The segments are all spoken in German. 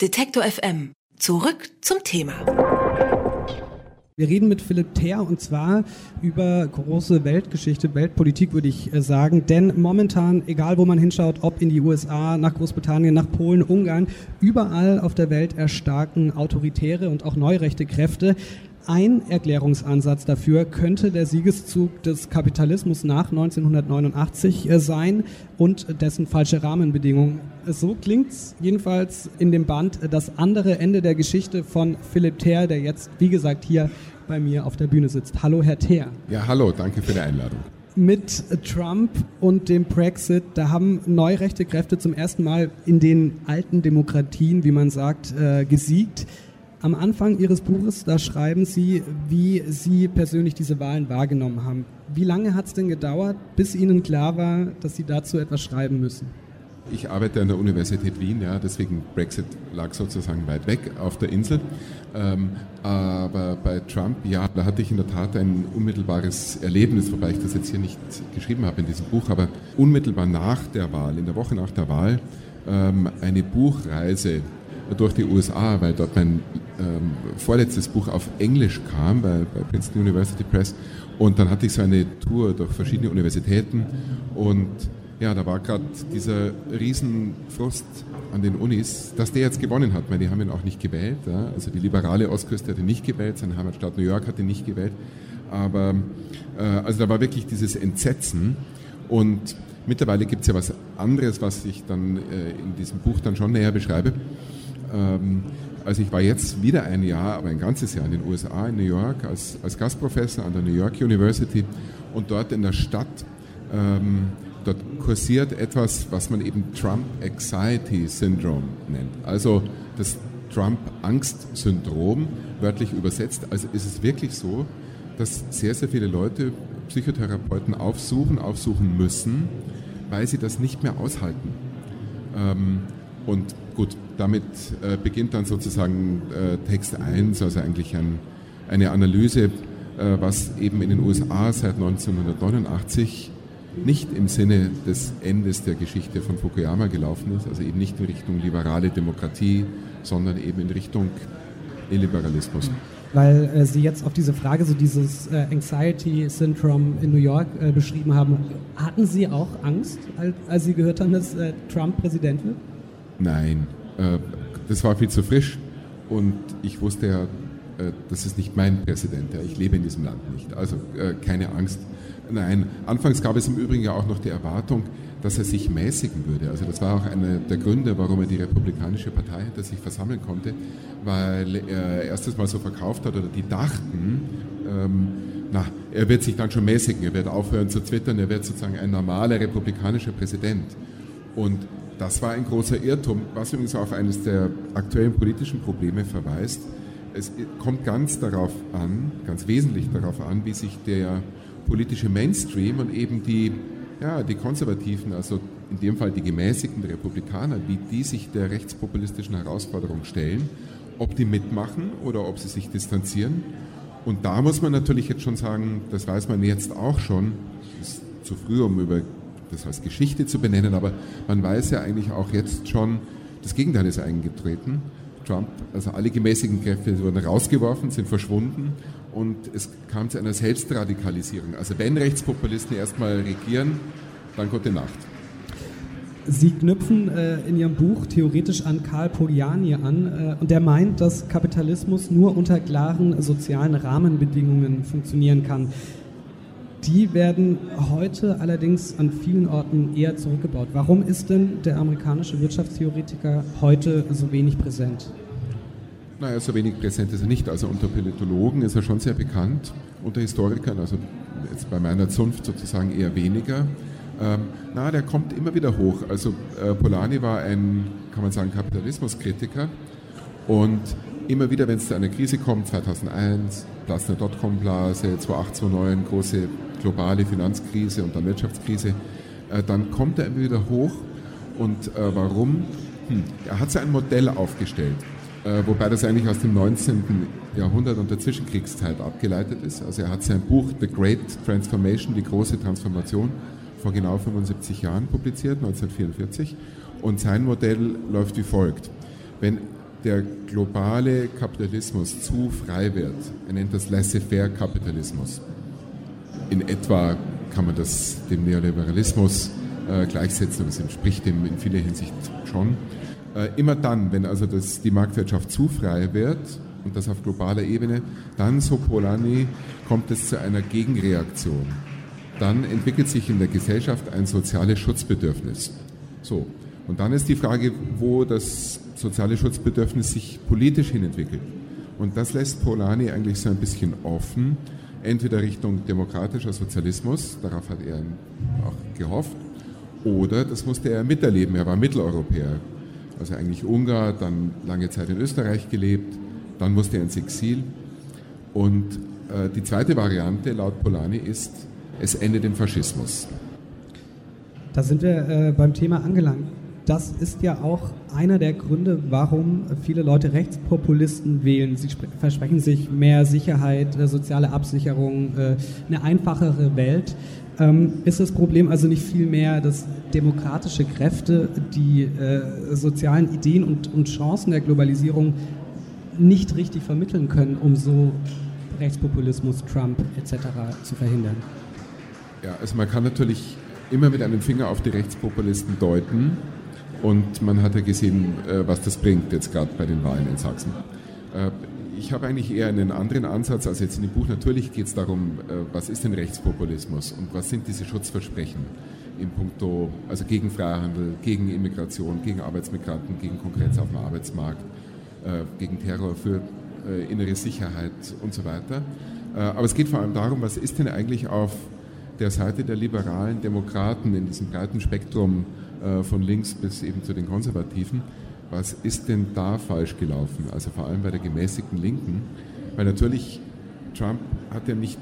Detektor FM. Zurück zum Thema. Wir reden mit Philipp Ther und zwar über große Weltgeschichte, Weltpolitik würde ich äh, sagen. Denn momentan, egal wo man hinschaut, ob in die USA, nach Großbritannien, nach Polen, Ungarn, überall auf der Welt erstarken autoritäre und auch neurechte Kräfte. Ein Erklärungsansatz dafür könnte der Siegeszug des Kapitalismus nach 1989 äh, sein und dessen falsche Rahmenbedingungen. So klingt es jedenfalls in dem Band äh, das andere Ende der Geschichte von Philipp Ther, der jetzt, wie gesagt, hier bei mir auf der Bühne sitzt. Hallo, Herr Ther. Ja, hallo, danke für die Einladung mit Trump und dem Brexit, da haben neurechte Kräfte zum ersten Mal in den alten Demokratien, wie man sagt, äh, gesiegt. Am Anfang Ihres Buches, da schreiben Sie, wie Sie persönlich diese Wahlen wahrgenommen haben. Wie lange hat es denn gedauert, bis Ihnen klar war, dass Sie dazu etwas schreiben müssen? Ich arbeite an der Universität Wien, ja, deswegen Brexit lag sozusagen weit weg auf der Insel. Ähm, aber bei Trump, ja, da hatte ich in der Tat ein unmittelbares Erlebnis, wobei ich das jetzt hier nicht geschrieben habe in diesem Buch, aber unmittelbar nach der Wahl, in der Woche nach der Wahl, ähm, eine Buchreise durch die USA, weil dort mein ähm, vorletztes Buch auf Englisch kam bei, bei Princeton University Press. Und dann hatte ich so eine Tour durch verschiedene Universitäten und ja, da war gerade dieser Riesenfrust an den Unis, dass der jetzt gewonnen hat, weil die haben ihn auch nicht gewählt. Ja? Also die liberale Ostküste hatte nicht gewählt, seine Heimatstadt New York hatte nicht gewählt. Aber äh, also da war wirklich dieses Entsetzen und mittlerweile gibt es ja was anderes, was ich dann äh, in diesem Buch dann schon näher beschreibe. Ähm, also ich war jetzt wieder ein Jahr, aber ein ganzes Jahr in den USA, in New York, als, als Gastprofessor an der New York University und dort in der Stadt, ähm, dort kursiert etwas, was man eben Trump Anxiety Syndrome nennt. Also das Trump-Angst-Syndrom, wörtlich übersetzt. Also ist es wirklich so, dass sehr, sehr viele Leute Psychotherapeuten aufsuchen, aufsuchen müssen, weil sie das nicht mehr aushalten. Ähm, und gut, damit äh, beginnt dann sozusagen äh, Text 1, also eigentlich ein, eine Analyse, äh, was eben in den USA seit 1989 nicht im Sinne des Endes der Geschichte von Fukuyama gelaufen ist, also eben nicht in Richtung liberale Demokratie, sondern eben in Richtung Illiberalismus. Weil äh, Sie jetzt auf diese Frage, so dieses äh, Anxiety Syndrome in New York äh, beschrieben haben, hatten Sie auch Angst, als, als Sie gehört haben, dass äh, Trump Präsident wird? Nein, äh, das war viel zu frisch und ich wusste ja, äh, das ist nicht mein Präsident. Ich lebe in diesem Land nicht. Also äh, keine Angst. Nein, anfangs gab es im Übrigen ja auch noch die Erwartung, dass er sich mäßigen würde. Also das war auch einer der Gründe, warum er die Republikanische Partei hinter sich versammeln konnte, weil er erstes Mal so verkauft hat oder die dachten, ähm, na, er wird sich dann schon mäßigen, er wird aufhören zu twittern, er wird sozusagen ein normaler republikanischer Präsident. Und das war ein großer Irrtum, was übrigens auf eines der aktuellen politischen Probleme verweist. Es kommt ganz darauf an, ganz wesentlich darauf an, wie sich der politische Mainstream und eben die, ja, die Konservativen, also in dem Fall die gemäßigten Republikaner, wie die sich der rechtspopulistischen Herausforderung stellen, ob die mitmachen oder ob sie sich distanzieren. Und da muss man natürlich jetzt schon sagen, das weiß man jetzt auch schon, ist zu früh, um über das als Geschichte zu benennen, aber man weiß ja eigentlich auch jetzt schon, das Gegenteil ist eingetreten. Trump, also alle gemäßigten Kräfte wurden rausgeworfen, sind verschwunden und es kam zu einer Selbstradikalisierung. Also wenn Rechtspopulisten erstmal regieren, dann gute Nacht. Sie knüpfen äh, in Ihrem Buch theoretisch an Karl Pogliani an äh, und der meint, dass Kapitalismus nur unter klaren sozialen Rahmenbedingungen funktionieren kann. Die werden heute allerdings an vielen Orten eher zurückgebaut. Warum ist denn der amerikanische Wirtschaftstheoretiker heute so wenig präsent? Naja, so wenig präsent ist er nicht. Also unter Politologen ist er schon sehr bekannt, unter Historikern, also jetzt bei meiner Zunft sozusagen eher weniger. Ähm, na, der kommt immer wieder hoch. Also äh, Polanyi war ein, kann man sagen, Kapitalismuskritiker und immer wieder, wenn es zu einer Krise kommt, 2001, Platz der Dotcom-Blase, 2008, 2009, große globale Finanzkrise und dann Wirtschaftskrise, äh, dann kommt er immer wieder hoch. Und äh, warum? Hm, er hat so ein Modell aufgestellt, äh, wobei das eigentlich aus dem 19. Jahrhundert und der Zwischenkriegszeit abgeleitet ist. Also er hat sein Buch The Great Transformation, die große Transformation, vor genau 75 Jahren publiziert, 1944. Und sein Modell läuft wie folgt. Wenn der globale Kapitalismus zu frei wird. Er nennt das Laissez-faire-Kapitalismus. In etwa kann man das dem Neoliberalismus äh, gleichsetzen es entspricht dem in vieler Hinsicht schon. Äh, immer dann, wenn also das, die Marktwirtschaft zu frei wird, und das auf globaler Ebene, dann, so Polanyi, kommt es zu einer Gegenreaktion. Dann entwickelt sich in der Gesellschaft ein soziales Schutzbedürfnis. So. Und dann ist die Frage, wo das soziale Schutzbedürfnis sich politisch hin entwickelt. Und das lässt Polanyi eigentlich so ein bisschen offen, entweder Richtung demokratischer Sozialismus, darauf hat er auch gehofft, oder das musste er miterleben, er war Mitteleuropäer, also eigentlich Ungar, dann lange Zeit in Österreich gelebt, dann musste er ins Exil. Und äh, die zweite Variante laut Polanyi ist, es endet im Faschismus. Da sind wir äh, beim Thema angelangt. Das ist ja auch einer der Gründe, warum viele Leute Rechtspopulisten wählen. Sie versprechen sich mehr Sicherheit, äh, soziale Absicherung, äh, eine einfachere Welt. Ähm, ist das Problem also nicht vielmehr, dass demokratische Kräfte die äh, sozialen Ideen und, und Chancen der Globalisierung nicht richtig vermitteln können, um so Rechtspopulismus, Trump etc. zu verhindern? Ja, also man kann natürlich immer mit einem Finger auf die Rechtspopulisten deuten und man hat ja gesehen, äh, was das bringt jetzt gerade bei den Wahlen in Sachsen. Äh, ich habe eigentlich eher einen anderen Ansatz als jetzt in dem Buch. Natürlich geht es darum, äh, was ist denn Rechtspopulismus und was sind diese Schutzversprechen in puncto, also gegen Freihandel, gegen Immigration, gegen Arbeitsmigranten, gegen Konkurrenz auf dem Arbeitsmarkt, gegen Terror, für innere Sicherheit und so weiter. Aber es geht vor allem darum, was ist denn eigentlich auf der Seite der liberalen Demokraten in diesem breiten Spektrum von links bis eben zu den Konservativen, was ist denn da falsch gelaufen? Also vor allem bei der gemäßigten Linken, weil natürlich Trump hat ja nicht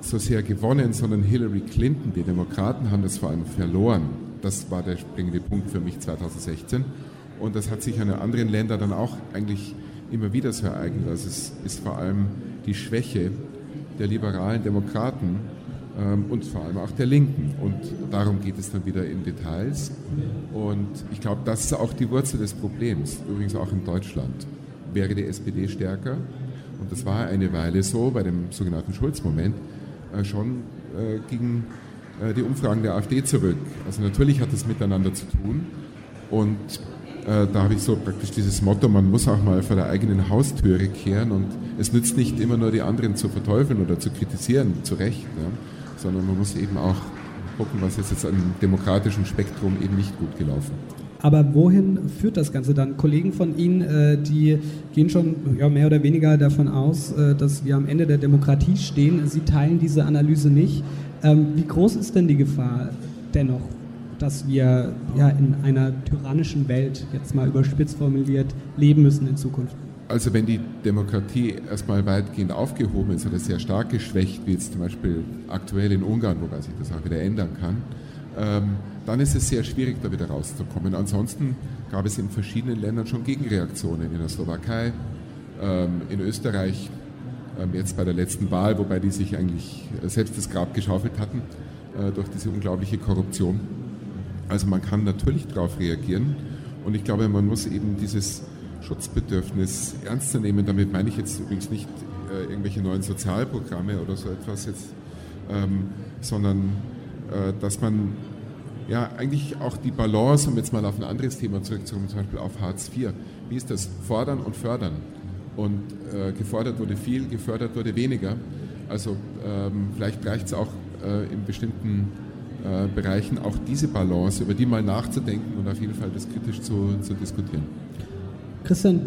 so sehr gewonnen, sondern Hillary Clinton, die Demokraten haben das vor allem verloren. Das war der springende Punkt für mich 2016. Und das hat sich in anderen Ländern dann auch eigentlich immer wieder so ereignet. Also es ist vor allem die Schwäche der liberalen Demokraten, und vor allem auch der Linken. Und darum geht es dann wieder in Details. Und ich glaube, das ist auch die Wurzel des Problems, übrigens auch in Deutschland. Wäre die SPD stärker, und das war eine Weile so bei dem sogenannten Schulz-Moment, äh, schon äh, gegen äh, die Umfragen der AfD zurück. Also natürlich hat es miteinander zu tun. Und da habe ich so praktisch dieses Motto, man muss auch mal vor der eigenen Haustüre kehren und es nützt nicht immer nur die anderen zu verteufeln oder zu kritisieren, zu Recht. Ja sondern man muss eben auch gucken, was ist jetzt im demokratischen Spektrum eben nicht gut gelaufen. Aber wohin führt das Ganze dann? Kollegen von Ihnen, äh, die gehen schon mehr oder weniger davon aus, äh, dass wir am Ende der Demokratie stehen. Sie teilen diese Analyse nicht. Ähm, wie groß ist denn die Gefahr dennoch, dass wir in einer tyrannischen Welt, jetzt mal überspitzt formuliert, leben müssen in Zukunft? Also wenn die Demokratie erstmal weitgehend aufgehoben ist oder sehr stark geschwächt, wie jetzt zum Beispiel aktuell in Ungarn, wobei sich das auch wieder ändern kann, ähm, dann ist es sehr schwierig, da wieder rauszukommen. Ansonsten gab es in verschiedenen Ländern schon Gegenreaktionen. In der Slowakei, ähm, in Österreich, ähm, jetzt bei der letzten Wahl, wobei die sich eigentlich selbst das Grab geschaufelt hatten äh, durch diese unglaubliche Korruption. Also man kann natürlich darauf reagieren und ich glaube, man muss eben dieses Schutzbedürfnis ernst zu nehmen. Damit meine ich jetzt übrigens nicht äh, irgendwelche neuen Sozialprogramme oder so etwas jetzt, ähm, sondern äh, dass man ja eigentlich auch die Balance, um jetzt mal auf ein anderes Thema zurückzukommen, zum Beispiel auf Hartz IV, wie ist das? Fordern und fördern. Und äh, gefordert wurde viel, gefördert wurde weniger. Also ähm, vielleicht reicht es auch äh, in bestimmten äh, Bereichen auch diese Balance, über die mal nachzudenken und auf jeden Fall das kritisch zu, zu diskutieren. Christian,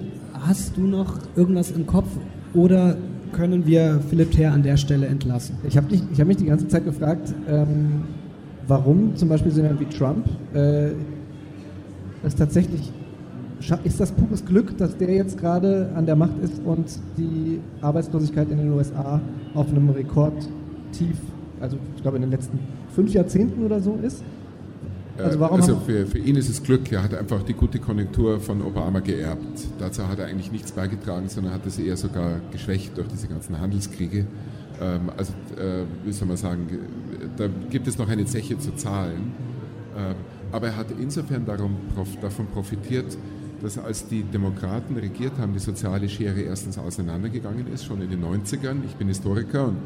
hast du noch irgendwas im Kopf oder können wir Philipp Ther an der Stelle entlassen? Ich habe hab mich die ganze Zeit gefragt, ähm, warum zum Beispiel so jemand wie Trump äh, es tatsächlich ist das pures Glück, dass der jetzt gerade an der Macht ist und die Arbeitslosigkeit in den USA auf einem Rekordtief, also ich glaube in den letzten fünf Jahrzehnten oder so ist? Also, warum also für, für ihn ist es Glück, er hat einfach die gute Konjunktur von Obama geerbt. Dazu hat er eigentlich nichts beigetragen, sondern hat es eher sogar geschwächt durch diese ganzen Handelskriege. Ähm, also, äh, wie soll man sagen, da gibt es noch eine Zeche zu zahlen. Ähm, aber er hat insofern darum, davon profitiert, dass als die Demokraten regiert haben, die soziale Schere erstens auseinandergegangen ist, schon in den 90ern. Ich bin Historiker und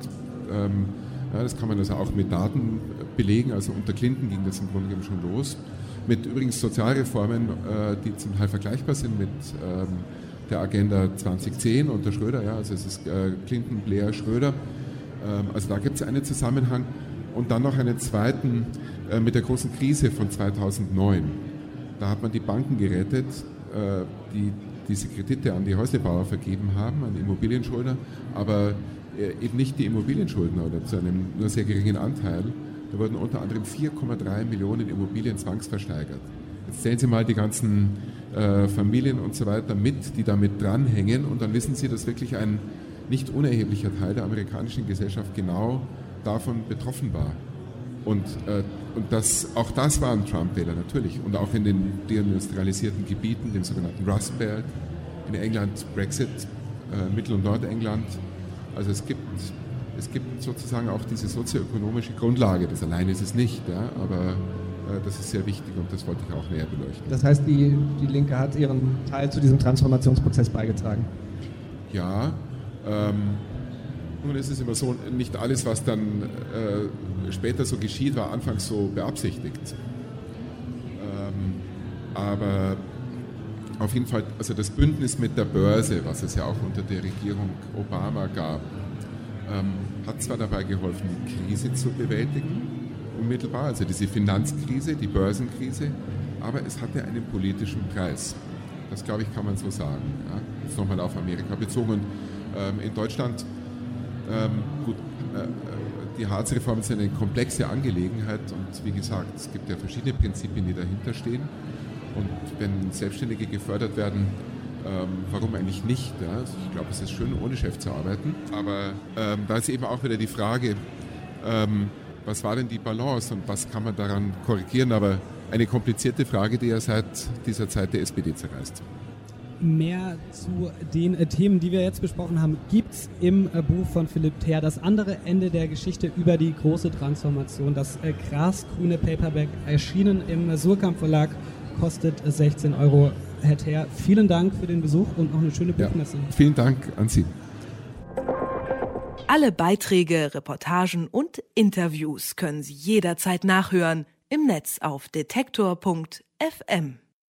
ähm, ja, das kann man also auch mit Daten belegen. Also unter Clinton ging das im Grunde genommen schon los. Mit übrigens Sozialreformen, äh, die zum Teil vergleichbar sind mit ähm, der Agenda 2010 unter Schröder. Ja, also es ist äh, Clinton, Blair, Schröder. Ähm, also da gibt es einen Zusammenhang. Und dann noch einen zweiten äh, mit der großen Krise von 2009. Da hat man die Banken gerettet, die diese Kredite an die Häuslebauer vergeben haben, an Immobilienschuldner, aber eben nicht die Immobilienschuldner oder zu einem nur sehr geringen Anteil. Da wurden unter anderem 4,3 Millionen Immobilien zwangsversteigert. Jetzt zählen Sie mal die ganzen äh, Familien und so weiter mit, die damit dranhängen und dann wissen Sie, dass wirklich ein nicht unerheblicher Teil der amerikanischen Gesellschaft genau davon betroffen war. Und, äh, und das, auch das waren Trump-Wähler natürlich. Und auch in den deindustrialisierten Gebieten, dem sogenannten Rust Belt, in England Brexit, äh, Mittel- und Nordengland. Also es gibt, es gibt sozusagen auch diese sozioökonomische Grundlage. Das allein ist es nicht, ja, aber äh, das ist sehr wichtig und das wollte ich auch näher beleuchten. Das heißt, die, die Linke hat ihren Teil zu diesem Transformationsprozess beigetragen? Ja. Ähm, nun ist es immer so, nicht alles, was dann äh, später so geschieht, war anfangs so beabsichtigt. Ähm, aber auf jeden Fall, also das Bündnis mit der Börse, was es ja auch unter der Regierung Obama gab, ähm, hat zwar dabei geholfen, die Krise zu bewältigen, unmittelbar, also diese Finanzkrise, die Börsenkrise, aber es hatte einen politischen Preis. Das, glaube ich, kann man so sagen. Ja? Jetzt nochmal auf Amerika bezogen. Ähm, in Deutschland ähm, gut, äh, äh, die Harzreform ist eine komplexe Angelegenheit und wie gesagt, es gibt ja verschiedene Prinzipien, die dahinter stehen. Und wenn Selbstständige gefördert werden, ähm, warum eigentlich nicht? Ja? Also ich glaube, es ist schön, ohne Chef zu arbeiten. Aber ähm, da ist eben auch wieder die Frage, ähm, was war denn die Balance und was kann man daran korrigieren? Aber eine komplizierte Frage, die ja seit dieser Zeit der SPD zerreißt mehr zu den äh, Themen, die wir jetzt besprochen haben, gibt es im äh, Buch von Philipp Ther das andere Ende der Geschichte über die große Transformation. Das äh, grasgrüne Paperback erschienen im Surkamp Verlag, kostet 16 Euro. Herr Ther, vielen Dank für den Besuch und noch eine schöne Buchmesse. Ja, vielen Dank an Sie. Alle Beiträge, Reportagen und Interviews können Sie jederzeit nachhören im Netz auf detektor.fm.